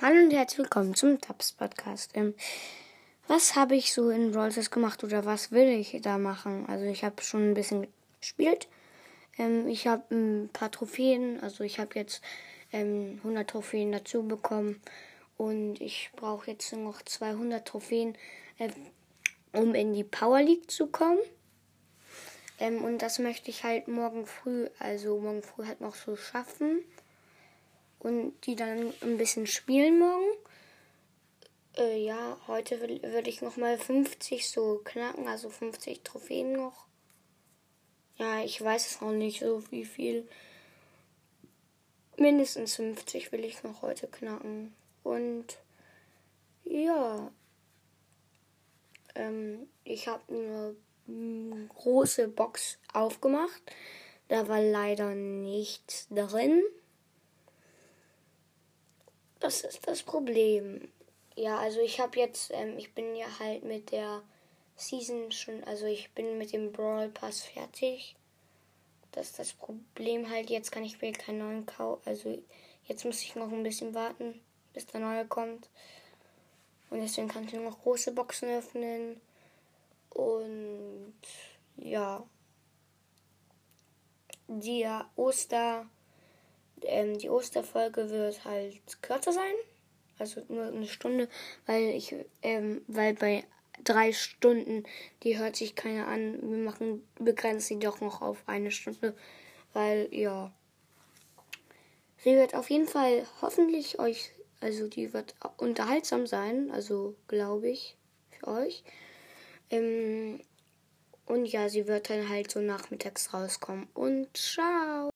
und herzlich willkommen zum Tabs Podcast. Ähm, was habe ich so in Stars gemacht oder was will ich da machen? Also ich habe schon ein bisschen gespielt. Ähm, ich habe ein paar Trophäen, also ich habe jetzt ähm, 100 Trophäen dazu bekommen und ich brauche jetzt noch 200 Trophäen, äh, um in die Power League zu kommen. Ähm, und das möchte ich halt morgen früh, also morgen früh halt noch so schaffen und die dann ein bisschen spielen morgen. Äh, ja, heute würde ich noch mal 50 so knacken, also 50 Trophäen noch. Ja, ich weiß es noch nicht so wie viel. Mindestens 50 will ich noch heute knacken. Und ja, ähm, ich habe eine große Box aufgemacht. Da war leider nichts drin. Das ist das Problem. Ja, also ich habe jetzt, ähm, ich bin ja halt mit der Season schon, also ich bin mit dem Brawl Pass fertig. Das ist das Problem halt, jetzt kann ich mir keinen neuen kaufen. Also jetzt muss ich noch ein bisschen warten, bis der neue kommt. Und deswegen kann ich nur noch große Boxen öffnen. Und ja, die Oster ähm, die Osterfolge wird halt kürzer sein. Also nur eine Stunde, weil ich, ähm, weil bei drei Stunden, die hört sich keiner an. Wir machen, begrenzen sie doch noch auf eine Stunde. Weil, ja. Sie wird auf jeden Fall hoffentlich euch, also die wird unterhaltsam sein, also glaube ich, für euch. Ähm, und ja, sie wird dann halt so nachmittags rauskommen. Und ciao!